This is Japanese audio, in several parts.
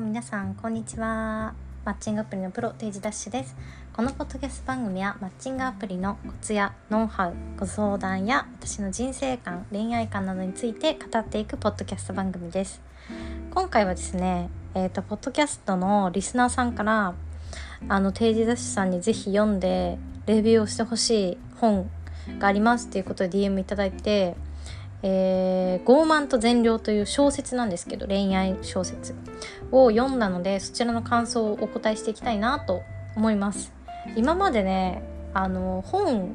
皆さんこんにちは。マッチングアプリのプロ定時ダッシュです。このポッドキャスト番組はマッチングアプリのコツやノウハウご相談や私の人生観恋愛観などについて語っていくポッドキャスト番組です。今回はですねえっ、ー、とポッドキャストのリスナーさんからあの定時ダッシュさんにぜひ読んでレビューをしてほしい本がありますっていうことで DM いただいてえー、傲慢と善良という小説なんですけど恋愛小説を読んだのでそちらの感想をお答えしていきたいなと思います。今までねあの本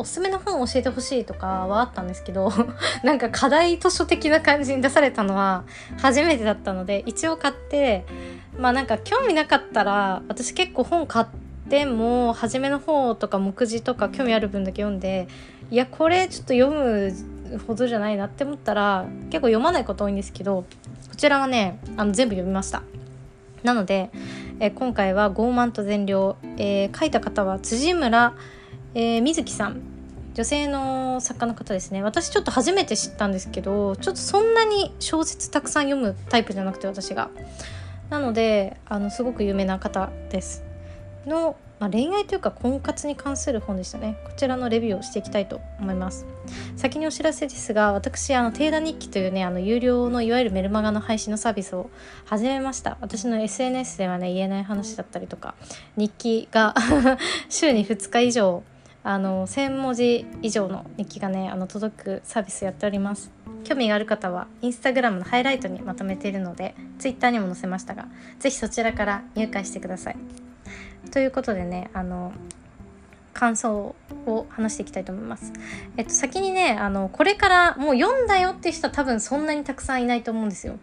おすすめの本を教えてほしいとかはあったんですけど なんか課題図書的な感じに出されたのは 初めてだったので一応買ってまあなんか興味なかったら私結構本買っても初めの方とか目次とか興味ある分だけ読んでいやこれちょっと読むほどじゃないなって思ったら結構読まないこと多いんですけどこちらはねあの全部読みました。なので、え今回は「傲慢と善良」えー、書いた方は辻村、えー、水木さん。女性の作家の方ですね。私ちょっと初めて知ったんですけどちょっとそんなに小説たくさん読むタイプじゃなくて私が。なのであのすごく有名な方です。のまあ、恋愛というか婚活に関する本でしたね。こちらのレビューをしていきたいと思います。先にお知らせですが私あの定田日記というねあの有料のいわゆるメルマガの配信のサービスを始めました。私の SNS ではね言えない話だったりとか日記が 週に2日以上あの1000文字以上の日記がねあの届くサービスやっております。興味がある方はインスタグラムのハイライトにまとめているのでツイッターにも載せましたが是非そちらから入会してください。ということでねあの感想を話していきたいと思います。えっと、先にね、あの、これからもう読んだよっていう人は多分そんなにたくさんいないと思うんですよ。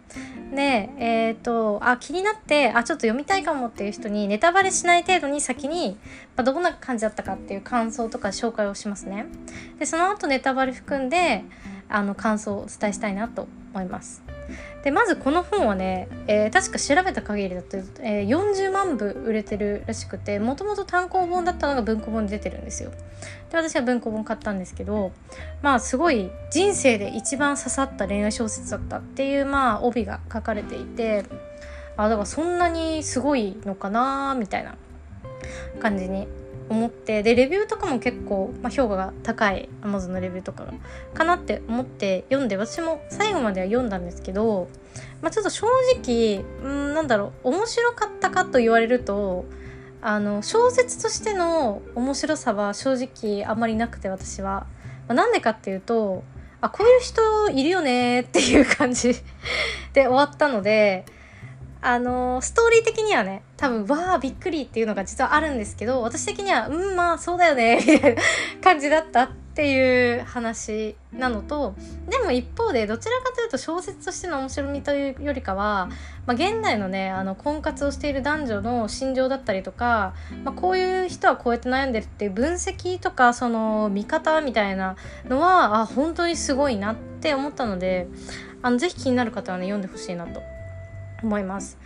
で、えー、っと、あ、気になって、あ、ちょっと読みたいかもっていう人にネタバレしない程度に先に、まあ、どんな感じだったかっていう感想とか紹介をしますね。で、その後ネタバレ含んで、あの、感想をお伝えしたいなと思います。でまずこの本はね、えー、確か調べた限りだと、えー、40万部売れてるらしくてもともと単行本だったのが文庫本に出てるんですよ。で私は文庫本買ったんですけどまあすごい人生で一番刺さった恋愛小説だったっていうまあ帯が書かれていてあだからそんなにすごいのかなみたいな感じに思ってでレビューとかも結構、まあ、評価が高い Amazon のレビューとかかなって思って読んで私も最後までは読んだんですけど、まあ、ちょっと正直うんなんだろう面白かったかと言われるとあの小説としての面白さは正直あんまりなくて私は。まあ、なんでかっていうとあこういう人いるよねっていう感じで終わったのであのストーリー的にはね多分わあびっくりっていうのが実はあるんですけど私的にはうんまあそうだよねみたいな感じだったっていう話なのとでも一方でどちらかというと小説としての面白みというよりかは、まあ、現代のねあの婚活をしている男女の心情だったりとか、まあ、こういう人はこうやって悩んでるっていう分析とかその見方みたいなのはあ本当にすごいなって思ったのであのぜひ気になる方はね読んでほしいなと。思います。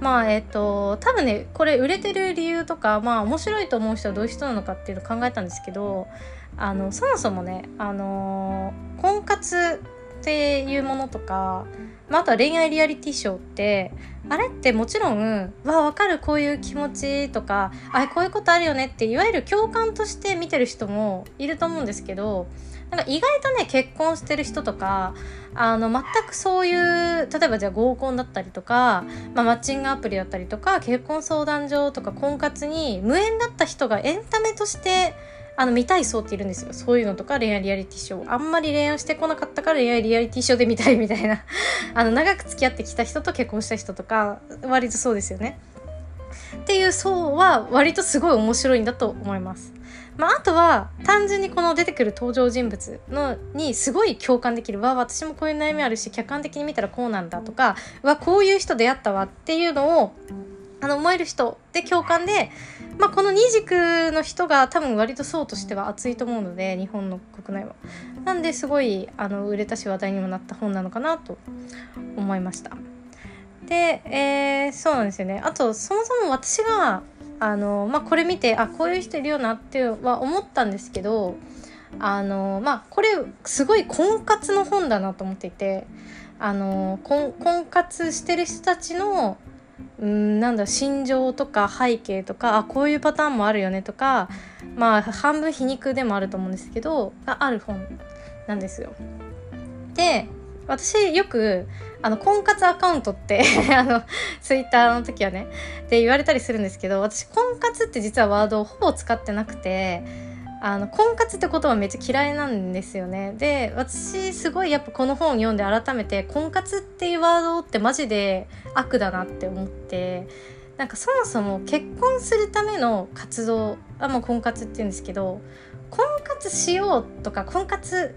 まあえっ、と多分ねこれ売れてる理由とかまあ面白いと思う人はどういう人なのかっていうのを考えたんですけどあのそもそもねあの婚活っていうものとか、まあ、あとは恋愛リアリティショーってあれってもちろん「わ分かるこういう気持ち」とか「あこういうことあるよね」っていわゆる共感として見てる人もいると思うんですけどなんか意外とね結婚してる人とかあの全くそういう例えばじゃあ合コンだったりとか、まあ、マッチングアプリだったりとか結婚相談所とか婚活に無縁だった人がエンタメとしてあの見たい層っているんですよ。そういうのとか恋愛リアリティショー。あんまり恋愛してこなかったから恋愛リアリティショーで見たいみたいな。あの長く付き合ってきた人と結婚した人とか割とそうですよね。っていう層は割とすごい面白いんだと思います。まあ、あとは単純にこの出てくる登場人物のにすごい共感できるわ私もこういう悩みあるし客観的に見たらこうなんだとかわこういう人出会ったわっていうのをあの思える人で共感で、まあ、この二軸の人が多分割と層としては熱いと思うので日本の国内は。なんですごいあの売れたし話題にもなった本なのかなと思いました。で、えー、そうなんですよねあとそもそも私があの、まあ、これ見てあこういう人いるよなっては思ったんですけどあのまあこれすごい婚活の本だなと思っていてあの婚婚活してる人たちのうんなんだ心情とか背景とかあこういうパターンもあるよねとかまあ半分皮肉でもあると思うんですけどがある本なんですよ。で私よくあの婚活アカウントって あのツイッターの時はねで言われたりするんですけど私婚活って実はワードをほぼ使ってなくてあの婚活って言葉めっちゃ嫌いなんですよね。で私すごいやっぱこの本読んで改めて婚活っていうワードってマジで悪だなって思ってなんかそもそも結婚するための活動あもう婚活って言うんですけど婚活しようとか婚活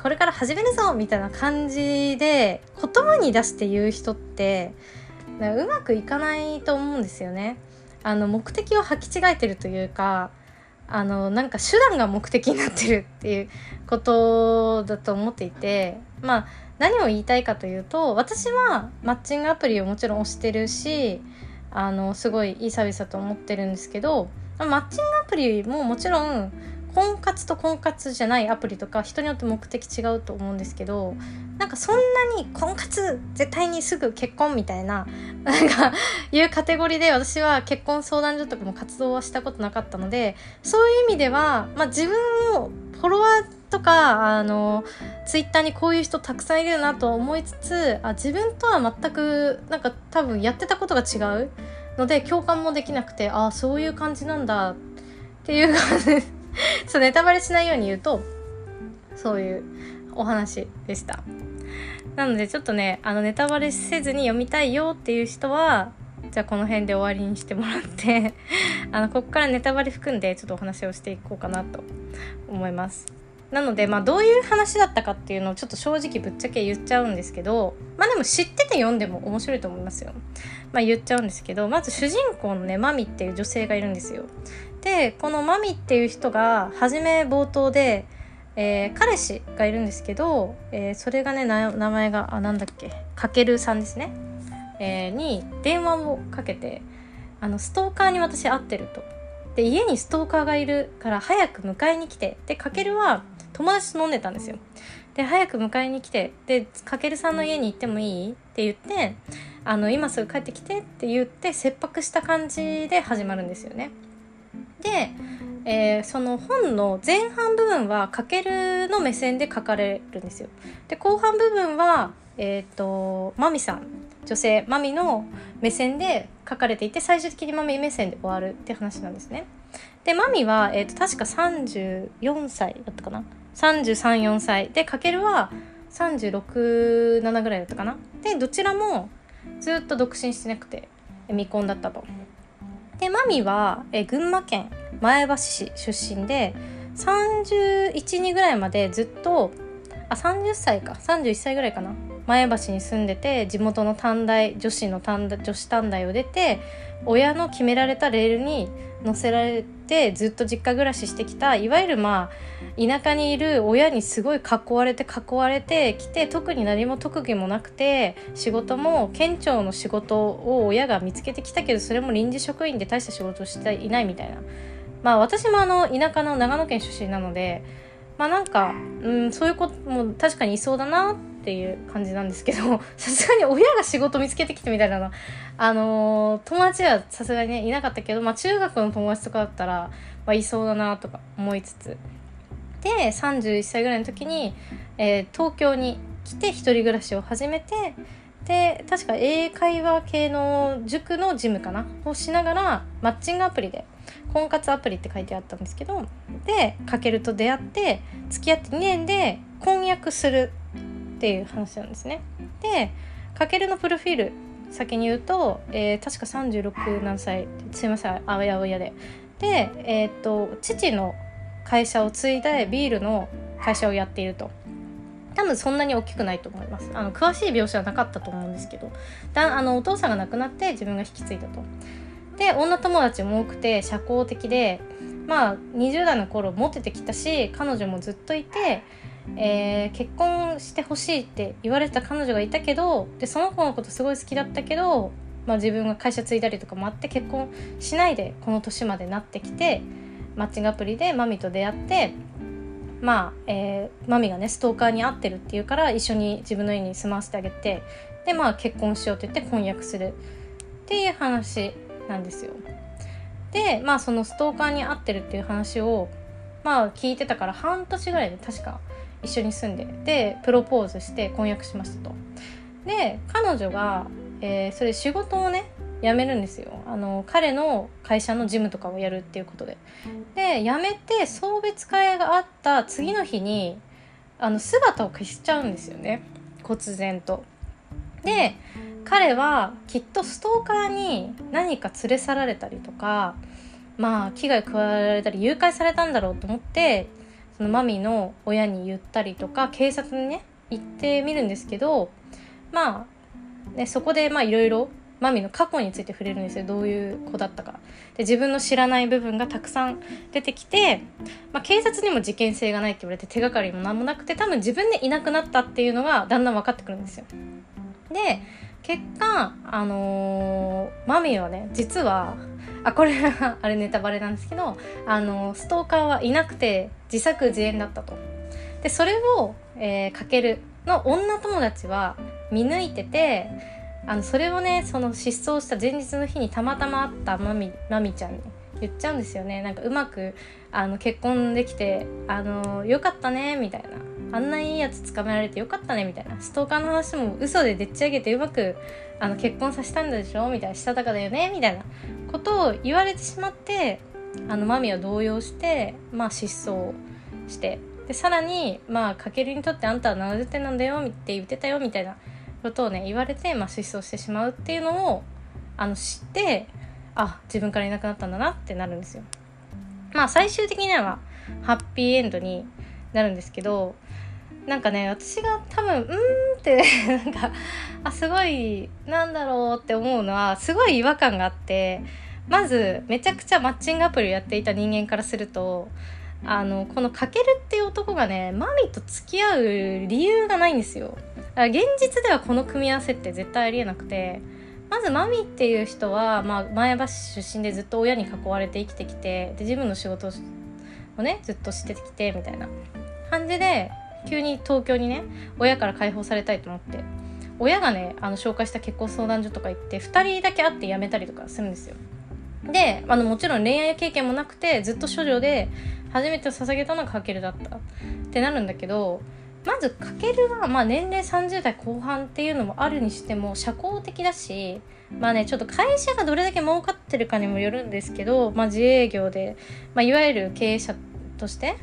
これから始めるぞみたいな感じで言葉に出して言う人ってうまくいかないと思うんですよね。あの目的を履き違えてるというかあのなんか手段が目的になってるっていうことだと思っていてまあ何を言いたいかというと私はマッチングアプリをもちろん推してるしあのすごいいいサービスだと思ってるんですけどマッチングアプリももちろん婚活と婚活じゃないアプリとか人によって目的違うと思うんですけどなんかそんなに婚活絶対にすぐ結婚みたいななんかいうカテゴリーで私は結婚相談所とかも活動はしたことなかったのでそういう意味では、まあ、自分をフォロワーとかあのツイッターにこういう人たくさんいるなと思いつつあ自分とは全くなんか多分やってたことが違うので共感もできなくてああそういう感じなんだっていう感じです。そうネタバレしないように言うとそういうお話でした。なのでちょっとねあのネタバレせずに読みたいよっていう人はじゃあこの辺で終わりにしてもらって あのここからネタバレ含んでちょっとお話をしていこうかなと思います。なのでまあどういう話だったかっていうのをちょっと正直ぶっちゃけ言っちゃうんですけどまあでも知ってて読んでも面白いと思いますよ。まあ言っちゃうんですけどまず主人公のねマミっていう女性がいるんですよ。でこのマミっていう人が初め冒頭で、えー、彼氏がいるんですけど、えー、それがね名前があなんだっけかけるさんですね、えー、に電話をかけてあのストーカーに私会ってると。で家にストーカーがいるから早く迎えに来てでかけるは友達と飲んでたんですよ。で早く迎えに来てでかけるさんの家に行ってもいい？って言ってあの今すぐ帰ってきてって言って切迫した感じで始まるんですよね。で、えー、その本の前半部分はかけるの目線で書かれるんですよ。で後半部分はえっ、ー、とマミさん女性マミの目線で書かれていて最終的にマミ目線で終わるって話なんですね。でマミは、えーと、確か34歳だったかな？334歳でかけるは367ぐらいだったかな？でどちらもずっと独身してなくて未婚だったと。でマミは、え群馬県前橋市出身で312ぐらいまでずっとあ30歳か31歳ぐらいかな前橋に住んでて地元の短大女子の短大女子短大を出て親の決められたレールに乗せられてずっと実家暮らししてきたいわゆるまあ田舎にいる親にすごい囲われて囲われてきて特に何も特技もなくて仕事も県庁の仕事を親が見つけてきたけどそれも臨時職員で大した仕事をしていないみたいな。まあ私もあの田舎の長野県出身なのでまあなんか、うん、そういうことも確かにいそうだなってていう感じなんですけど さすがに親が仕事見つけてきてみたいなの。あのー、友達はさすがにねいなかったけど、まあ、中学の友達とかだったら、まあ、いそうだなとか思いつつ。で31歳ぐらいの時に、えー、東京に来て一人暮らしを始めてで確か英会話系の塾のジムかな？をしながらマッチングアプリで婚活アプリって書いてあったんですけどでかけると出会って付き合って2年で婚約するっていう話なんですね。でかけるのプロフィール先に言うと、えー、確か36何歳すいませんあやおやで。で、えー、っと父の会社を継いでビールの会社をやっていると。多分そんなに大きくないと思いますあの詳しい描写はなかったと思うんですけどだあのお父さんが亡くなって自分が引き継いだとで女友達も多くて社交的でまあ20代の頃モテてきたし彼女もずっといてえー、結婚してほしいって言われてた彼女がいたけどでその子のことすごい好きだったけど、まあ、自分が会社継いだりとかもあって結婚しないでこの年までなってきてマッチングアプリでマミと出会ってまあ、えー、マミがねストーカーに会ってるっていうから一緒に自分の家に住まわせてあげてでまあ結婚しようって言って婚約するっっていう話なんですよ。でまあそのストーカーに会ってるっていう話をまあ聞いてたから半年ぐらいで確か一緒に住んででプロポーズして婚約しましたと。で彼女が、えー、それ仕事をね辞めるんですよ。あの彼の会社の事務とかをやるっていうことで。で辞めて送別会があった次の日にあの姿を消しちゃうんですよね。忽然と。で彼はきっとストーカーに何か連れ去られたりとかまあ危害加えられたり誘拐されたんだろうと思ってそのマミの親に言ったりとか警察にね行ってみるんですけどまあ、ね、そこでまあいろいろマミの過去について触れるんですよ。どういう子だったか。で自分の知らない部分がたくさん出てきて、まあ、警察にも事件性がないって言われて手がかりも何もなくて多分自分でいなくなったっていうのがだんだん分かってくるんですよ。で結果あのー、マミはね実はあこれは あれネタバレなんですけどあのストーカーはいなくて自作自演だったと。でそれを、えー、かけるの女友達は見抜いててあのそれをねその失踪した前日の日にたまたま会ったマミマミちゃんに言っちゃうんですよね。なんかうまくあの結婚できてあのよかったねみたいな。あんないいやつ捕まえられてよかったねみたいな。ストーカーの話も嘘ででっち上げてうまくあの結婚させたんでしょみたいな。したたかだよねみたいな。ことを言われてしまってあのマミは動揺してまあ失踪してでさらにまあかけるにとってあんたは70点なんだよって言ってたよみたいなことをね言われて、まあ、失踪してしまうっていうのをあの知ってあ自分からいなくなったんだなってなるんですよ。まあ最終的にはハッピーエンドになるんですけどなんかね私が多分うんってなんかあすごいなんだろうって思うのはすごい違和感があってまずめちゃくちゃマッチングアプリをやっていた人間からするとあのこのかけるっていう男がねマミと付き合う理由がないんですよ。現実ではこの組み合わせって絶対ありえなくてまずマミっていう人は、まあ、前橋出身でずっと親に囲われて生きてきてで自分の仕事をねずっとしてきてみたいな感じで急に東京にね親から解放されたいと思って。親がねあの紹介した結婚相談所とか行って2人だけ会って辞めたりとかするんですよ。であのもちろん恋愛経験もなくてずっと処女で初めて捧げたのがかけるだった。ってなるんだけどまずかけるは、まあ、年齢30代後半っていうのもあるにしても社交的だしまあねちょっと会社がどれだけ儲かってるかにもよるんですけど、まあ、自営業で、まあ、いわゆる経営者として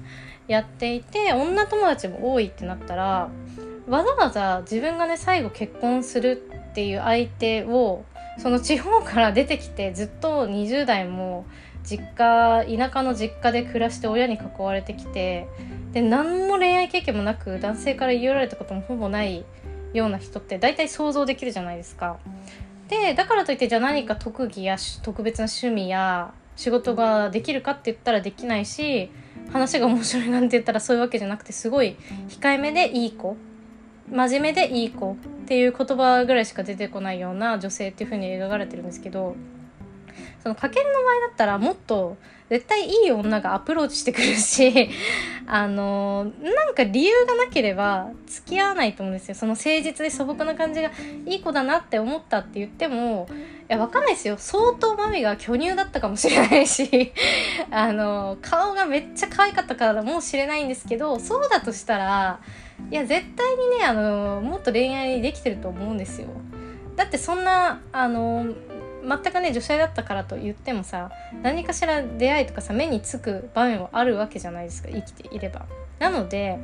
やっていて女友達も多いってなったらわざわざ自分がね最後結婚するっていう相手をその地方から出てきてずっと20代も実家田舎の実家で暮らして親に囲われてきてで何も恋愛経験もなく男性から言い寄られたこともほぼないような人って大体想像できるじゃないですか。でだからといってじゃあ何か特技や特別な趣味や仕事ができるかって言ったらできないし話が面白いなんて言ったらそういうわけじゃなくてすごい控えめでいい子真面目でいい子っていう言葉ぐらいしか出てこないような女性っていう風に描かれてるんですけどそのかけの場合だったらもっと絶対いい女がアプローチしてくるし あのなんか理由がなければ付き合わないと思うんですよ。その誠実で素朴な感じがいい子だなって思ったって言ってもいやわかんないですよ。相当マミが巨乳だったかもしれないし あの顔がめっちゃ可愛かったからもしれないんですけどそうだとしたらいや絶対にねあのもっと恋愛できてると思うんですよ。だってそんなあの全くね女性だったからと言ってもさ何かしら出会いとかさ目につく場面はあるわけじゃないですか生きていれば。なので、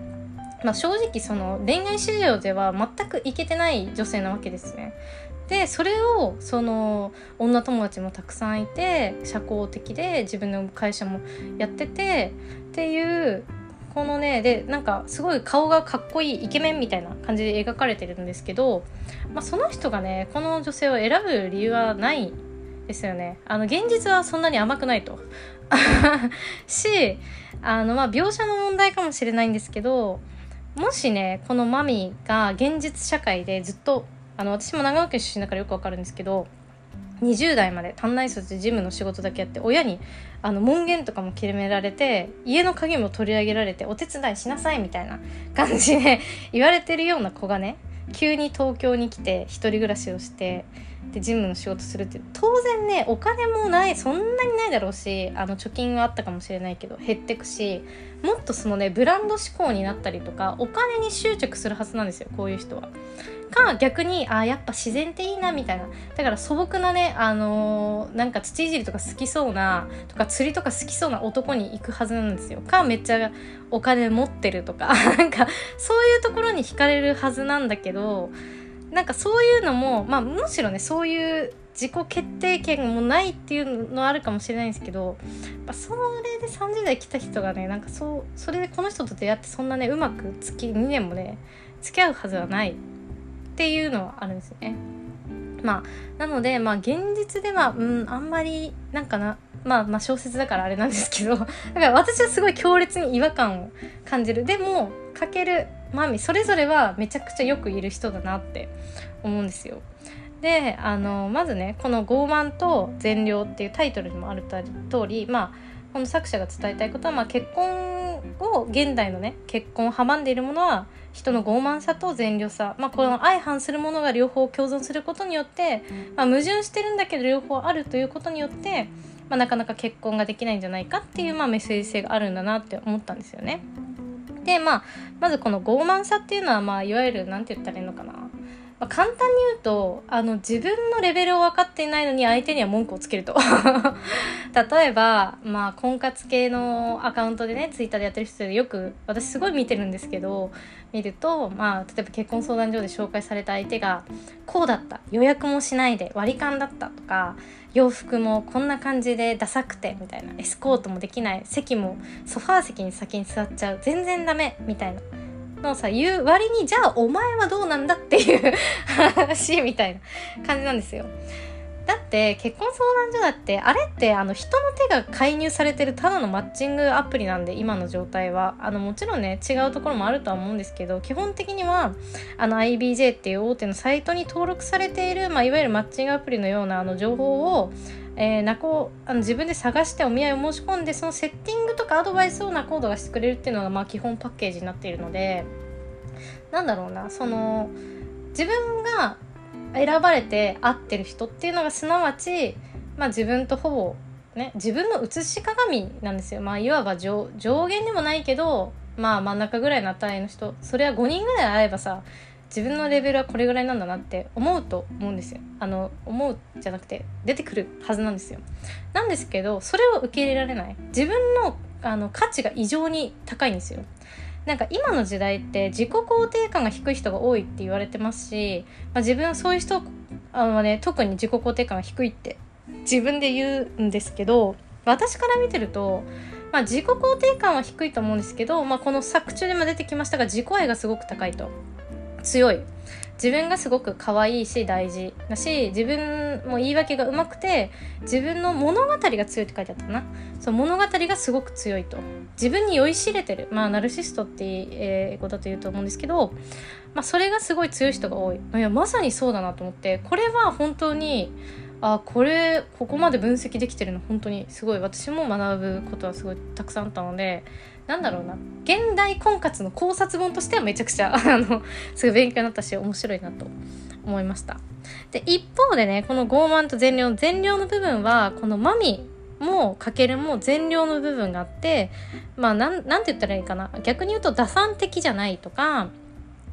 まあ、正直その恋愛市場では全くいけてない女性なわけですね。でそれをその女友達もたくさんいて社交的で自分の会社もやっててっていうこのねでなんかすごい顔がかっこいいイケメンみたいな感じで描かれてるんですけど、まあ、その人がねこの女性を選ぶ理由はないですよね。あの現実はそんなに甘くないと。しあのまあ描写の問題かもしれないんですけどもしねこのマミが現実社会でずっとあの私も長野県出身だからよくわかるんですけど20代まで短大卒で事務の仕事だけやって親にあの門限とかも決められて家の鍵も取り上げられてお手伝いしなさいみたいな感じで言われてるような子がね急に東京に来て一人暮らしをしてで事務の仕事するって当然ねお金もないそんなにないだろうしあの貯金はあったかもしれないけど減ってくしもっとそのねブランド志向になったりとかお金に執着するはずなんですよこういう人は。か逆にあやっぱ自然っていいなみたいな。だから素朴なねあのー、なんか土いじりとか好きそうなとか釣りとか好きそうな男に行くはずなんですよ。かめっちゃお金持ってるとか。なんかそういうところに惹かれるはずなんだけどなんかそういうのも、まあ、むしろねそういう自己決定権もないっていうのはあるかもしれないんですけど、まあ、それで30代来た人がねなんかそうそれでこの人と出会ってそんなねうまく月2年もね付き合うはずはないっていうのはあるんですよね。まあなのでまあ現実ではうんあんまりなんかなまあまあ小説だからあれなんですけどだから私はすごい強烈に違和感を感じるでもかけるマミそれぞれはめちゃくちゃよくいる人だなって思うんですよ。であのまずねこの「傲慢と善良」っていうタイトルにもある通りまあこの作者が伝えたいことは、まあ、結婚を現代のね結婚を阻んでいるものは人の傲慢さと善良さ、まあ、この相反するものが両方共存することによって、まあ、矛盾してるんだけど両方あるということによって、まあ、なかなか結婚ができないんじゃないかっていう、まあ、メッセージ性があるんだなって思ったんですよね。でまあまずこの傲慢さっていうのは、まあ、いわゆる何て言ったらいいのかな。まあ、簡単に言うとあの自分のレベルを分かっていないのに相手には文句をつけると。例えば、まあ、婚活系のアカウントでねツイッターでやってる人でよく私すごい見てるんですけど見ると、まあ、例えば結婚相談所で紹介された相手がこうだった予約もしないで割り勘だったとか洋服もこんな感じでダサくてみたいなエスコートもできない席もソファー席に先に座っちゃう全然ダメみたいな。のさ言う割にじゃあお前はどうなんだっていう話みたいな感じなんですよ。だって結婚相談所だってあれってあの人の手が介入されてるただのマッチングアプリなんで今の状態はあのもちろんね違うところもあるとは思うんですけど基本的にはあの IBJ っていう大手のサイトに登録されている、まあ、いわゆるマッチングアプリのようなあの情報をえー、ナコあの自分で探してお見合いを申し込んでそのセッティングとかアドバイスをナコードがしてくれるっていうのがまあ基本パッケージになっているのでなんだろうなその自分が選ばれて会ってる人っていうのがすなわち、まあ、自分とほぼね自分の写し鏡なんですよ。まあいわば上上限でもないけどまあ真ん中ぐらいの値の人。それは5人ぐらい会えばさ自分のレベルはこれぐらいなんだなって思うと思うんですよ。あの思うじゃなくて出てくるはずなんですよ。なんですけどそれを受け入れられない。自分のあの価値が異常に高いんですよ。なんか今の時代って自己肯定感が低い人が多いって言われてますし、まあ、自分はそういう人あの、ね、特に自己肯定感が低いって自分で言うんですけど私から見てると、まあ、自己肯定感は低いと思うんですけど、まあ、この作中でも出てきましたが自己愛がすごく高いと。強い。自分がすごく可愛いし大事だし自分も言い訳がうまくて自分の物語が強いって書いてあったな。そう物語がすごく強いと。自分に酔いしれてる。まあナルシストって英語だと言うと思うんですけど、まあ、それがすごい強い人が多い。いやまさにそうだなと思って。これは本当にあこれここまで分析できてるの本当にすごい。私も学ぶことはすごいたくさんあったのでなんだろうな。現代婚活の考察本としてはめちゃくちゃ あのすごい勉強になったし面白いなと思いました。で一方でねこの傲慢と善良善良の部分はこのマミもかけるも善良の部分があってまあなんなんて言ったらいいかな。逆に言うと打算的じゃないとか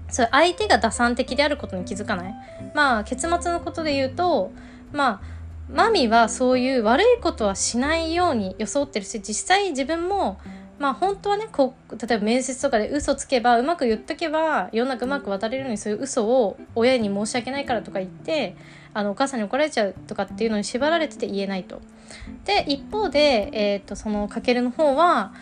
そう相手が打算的であることに気づかない。まあ結末のことで言うとまあマミはそういう悪いことはしないように装ってるし実際自分もまあ本当はねこう例えば面接とかで嘘つけばうまく言っとけば世の中うまく渡れるのにそういう嘘を親に申し訳ないからとか言ってあのお母さんに怒られちゃうとかっていうのに縛られてて言えないと。で一方で、えーと、そのかけるの方は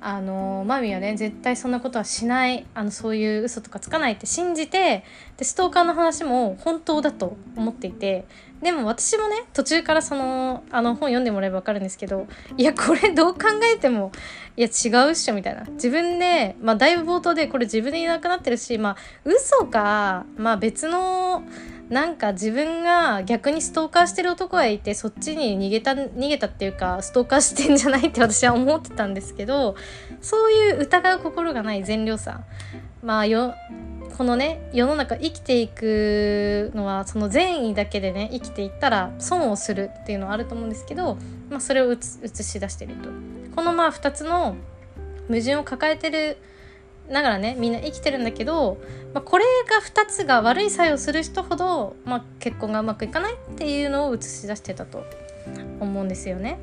あのマミはね絶対そんなことはしないあのそういう嘘とかつかないって信じてでストーカーの話も本当だと思っていてでも私もね途中からそのあの本読んでもらえば分かるんですけどいやこれどう考えてもいや違うっしょみたいな。自分で、まあ、だいぶ冒頭でこれ自分でいなくなってるしまあ嘘か、まあ、別のなんか自分が逆にストーカーしてる男がいてそっちに逃げた逃げたっていうかストーカーしてんじゃないって私は思ってたんですけどそういう疑う心がない善良さまあよこのね世の中生きていくのはその善意だけでね生きていったら損をするっていうのはあると思うんですけど、まあ、それを映し出してるとこのまあ2つの矛盾を抱えてるながらねみんな生きてるんだけど、まあ、これが2つが悪い作用する人ほど、まあ、結婚がうまくいかないっていうのを映し出してたと思うんですよね。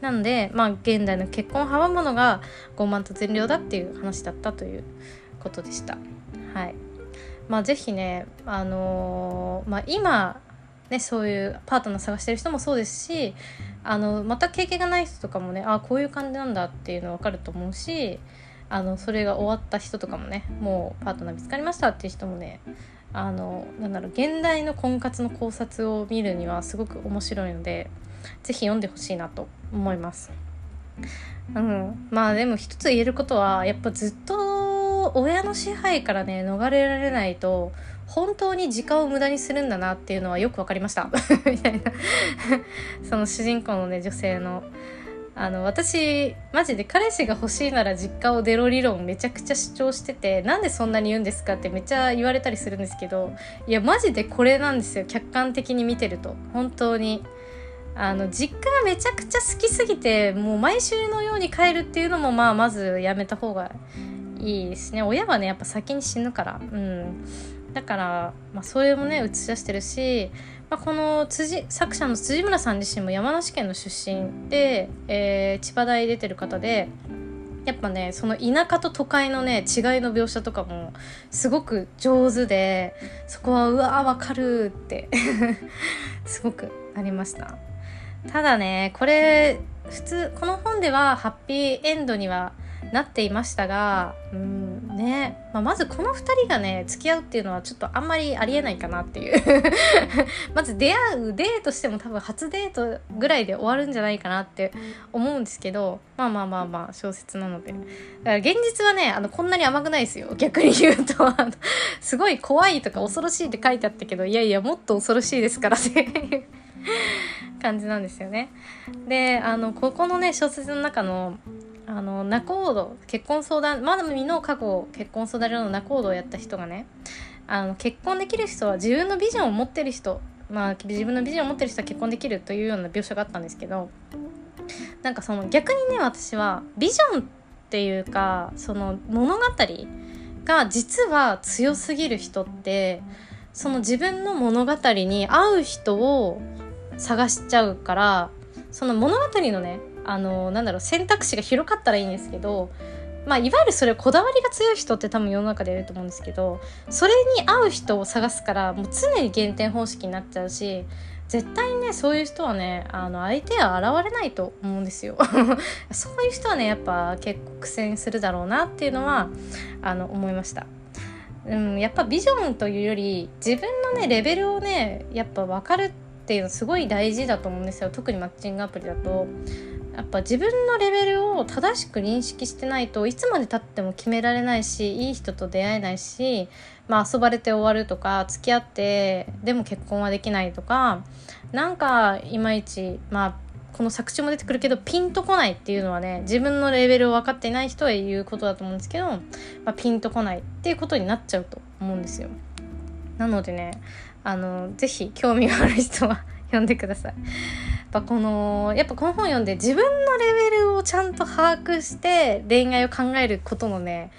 なので、まあ、現代の結婚を阻むのが傲慢と善良だっていう話だったということでした。はいまあ、ぜひね、あのー、まあ、今ね、そういうパートナー探してる人もそうですしあのまた経験がない人とかもねあこういう感じなんだっていうの分かると思うしあのそれが終わった人とかもねもうパートナー見つかりましたっていう人もねあのなんだろう現代の婚活の考察を見るにはすごく面白いので是非読んでほしいなと思います。うん、まあでも一つ言えることはやっぱずっと親の支配からね逃れられないと本当に時間を無駄にするんだなっていうのはよく分かりました。みたいな。その主人公のね女性の。あの私マジで彼氏が欲しいなら実家を出ろ理論めちゃくちゃ主張しててなんでそんなに言うんですかってめっちゃ言われたりするんですけどいやマジでこれなんですよ客観的に見てると。本当に。あの実家がめちゃくちゃ好きすぎてもう毎週のように帰るっていうのもまあまずやめた方がいいですね。親はねやっぱ先に死ぬから。うん。だから、まあ、それもね映し出してるしまあ、この辻作者の辻村さん自身も山梨県の出身で、えー、千葉大出てる方でやっぱねその田舎と都会のね違いの描写とかもすごく上手でそこはうわーわかるって すごくなりました。ただねこれ普通この本ではハッピーエンドにはなっていましたがうんね、まあ、まずこの2人がね付き合うっていうのはちょっとあんまりありえないかなっていう。まず出会うデートしても多分初デートぐらいで終わるんじゃないかなって思うんですけどまあまあまあまあ小説なので。だから現実はねあのこんなに甘くないですよ。逆に言うと。すごい怖いとか恐ろしいって書いてあったけどいやいやもっと恐ろしいですからっていう。感じなんですよね。であのここのね小説の中のあの仲人結婚相談まだ見の過去結婚相談所の仲人をやった人がねあの結婚できる人は自分のビジョンを持ってる人まあ自分のビジョンを持ってる人は結婚できるというような描写があったんですけどなんかその逆にね私はビジョンっていうかその物語が実は強すぎる人ってその自分の物語に合う人を探しちゃうからその物語のねあのなんだろう選択肢が広かったらいいんですけどまあ、いわゆるそれこだわりが強い人って多分世の中でいると思うんですけどそれに合う人を探すからもう常に減点方式になっちゃうし絶対にねそういう人はねあの相手は現れないと思うんですよ。そういう人はねやっぱ結構苦戦するだろうなっていうのはあの思いました。うん、やっぱビジョンというより自分のねレベルをねやっぱ分かるっていうのすごい大事だと思うんですよ。特にマッチングアプリだと。やっぱ自分のレベルを正しく認識してないといつまでたっても決められないしいい人と出会えないし、まあ、遊ばれて終わるとか付き合ってでも結婚はできないとかなんかいまいちまあこの作中も出てくるけどピンとこないっていうのはね自分のレベルを分かっていない人は言うことだと思うんですけど、まあ、ピンとこないっていうことになっちゃうと思うんですよ。なのでねあの是非興味がある人は 読んでください。ぱこのやっぱこの本読んで自分のレベルをちゃんと把握して恋愛を考えることのね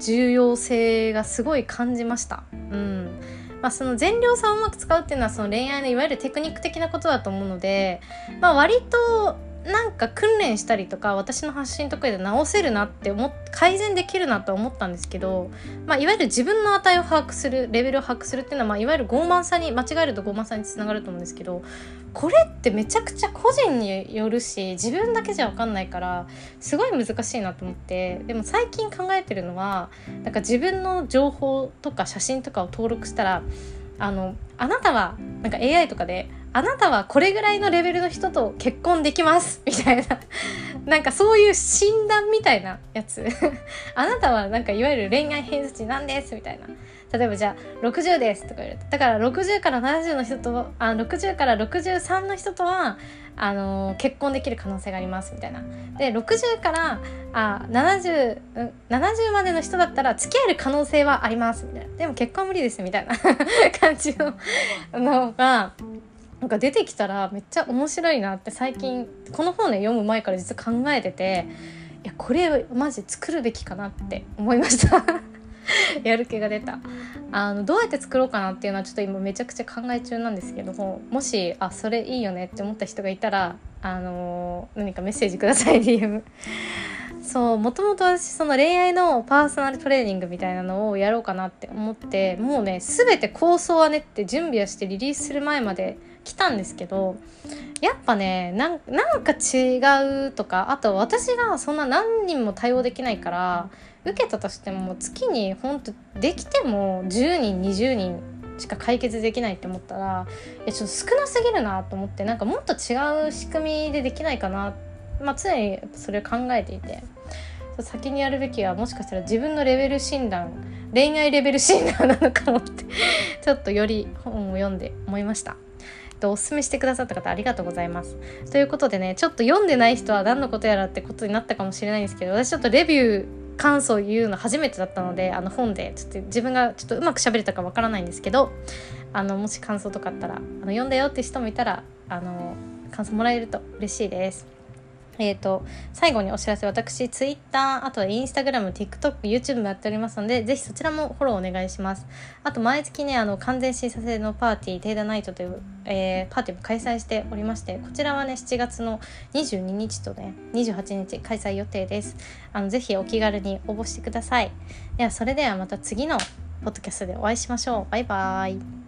重要性がすごい感じました。うんまあ、その善良さをうまく使うっていうのはその恋愛のいわゆるテクニック的なことだと思うので、まあ、割となんか訓練したりとか私の発信とかで直せるなって思っ改善できるなと思ったんですけど、まあ、いわゆる自分の値を把握するレベルを把握するっていうのは、まあ、いわゆる傲慢さに間違えると傲慢さにつながると思うんですけどこれってめちゃくちゃ個人によるし自分だけじゃ分かんないからすごい難しいなと思ってでも最近考えてるのはなんか自分の情報とか写真とかを登録したらあのあなたはなんか AI とかであなたはこれぐらいのレベルの人と結婚できます みたいな。なんかそういう診断みたいなやつ。あなたはなんかいわゆる恋愛偏差値なんですみたいな。例えばじゃあ60ですとか言われて。だから60から70の人とあ60から63の人とはあの、結婚できる可能性がありますみたいな。で60からあ 70, 70までの人だったら付き合える可能性はありますみたいな。でも結婚は無理ですみたいな 感じののがなんか出てきたらめっちゃ面白いなって最近この本ね読む前から実は考えてていやこれマジ作るべきかなって思いました。やる気が出た。あのどうやって作ろうかなっていうのはちょっと今めちゃくちゃ考え中なんですけどももしあそれいいよねって思った人がいたらあの何かメッセージください DM そうもともと私その恋愛のパーソナルトレーニングみたいなのをやろうかなって思ってもうね全て構想はねって準備はしてリリースする前まで来たんですけどやっぱねなんか違うとかあと私がそんな何人も対応できないから受けたとしても月に本当できても10人20人しか解決できないって思ったらいちょっと少なすぎるなと思ってなんかもっと違う仕組みでできないかな、まあ、常にそれを考えていて先にやるべきはもしかしたら自分のレベル診断恋愛レベル診断なのかもって ちょっとより本を読んで思いました。とおすすめしてくださった方ありがとうございます。ということでねちょっと読んでない人は何のことやらってことになったかもしれないんですけど私ちょっとレビュー感想を言うの初めてだったのであの本でちょっと自分がちょっとうまく喋れたかわからないんですけどあのもし感想とかあったらあの読んだよって人もいたらあの感想もらえると嬉しいです。えっ、ー、と、最後にお知らせ、私、Twitter、あとは Instagram、TikTok、YouTube もやっておりますので、ぜひそちらもフォローお願いします。あと、毎月ね、あの、完全審査制のパーティー、テイダナイトという、えー、パーティーも開催しておりまして、こちらはね、7月の22日とね、28日開催予定です。あの、ぜひお気軽に応募してください。では、それではまた次のポッドキャストでお会いしましょう。バイバーイ。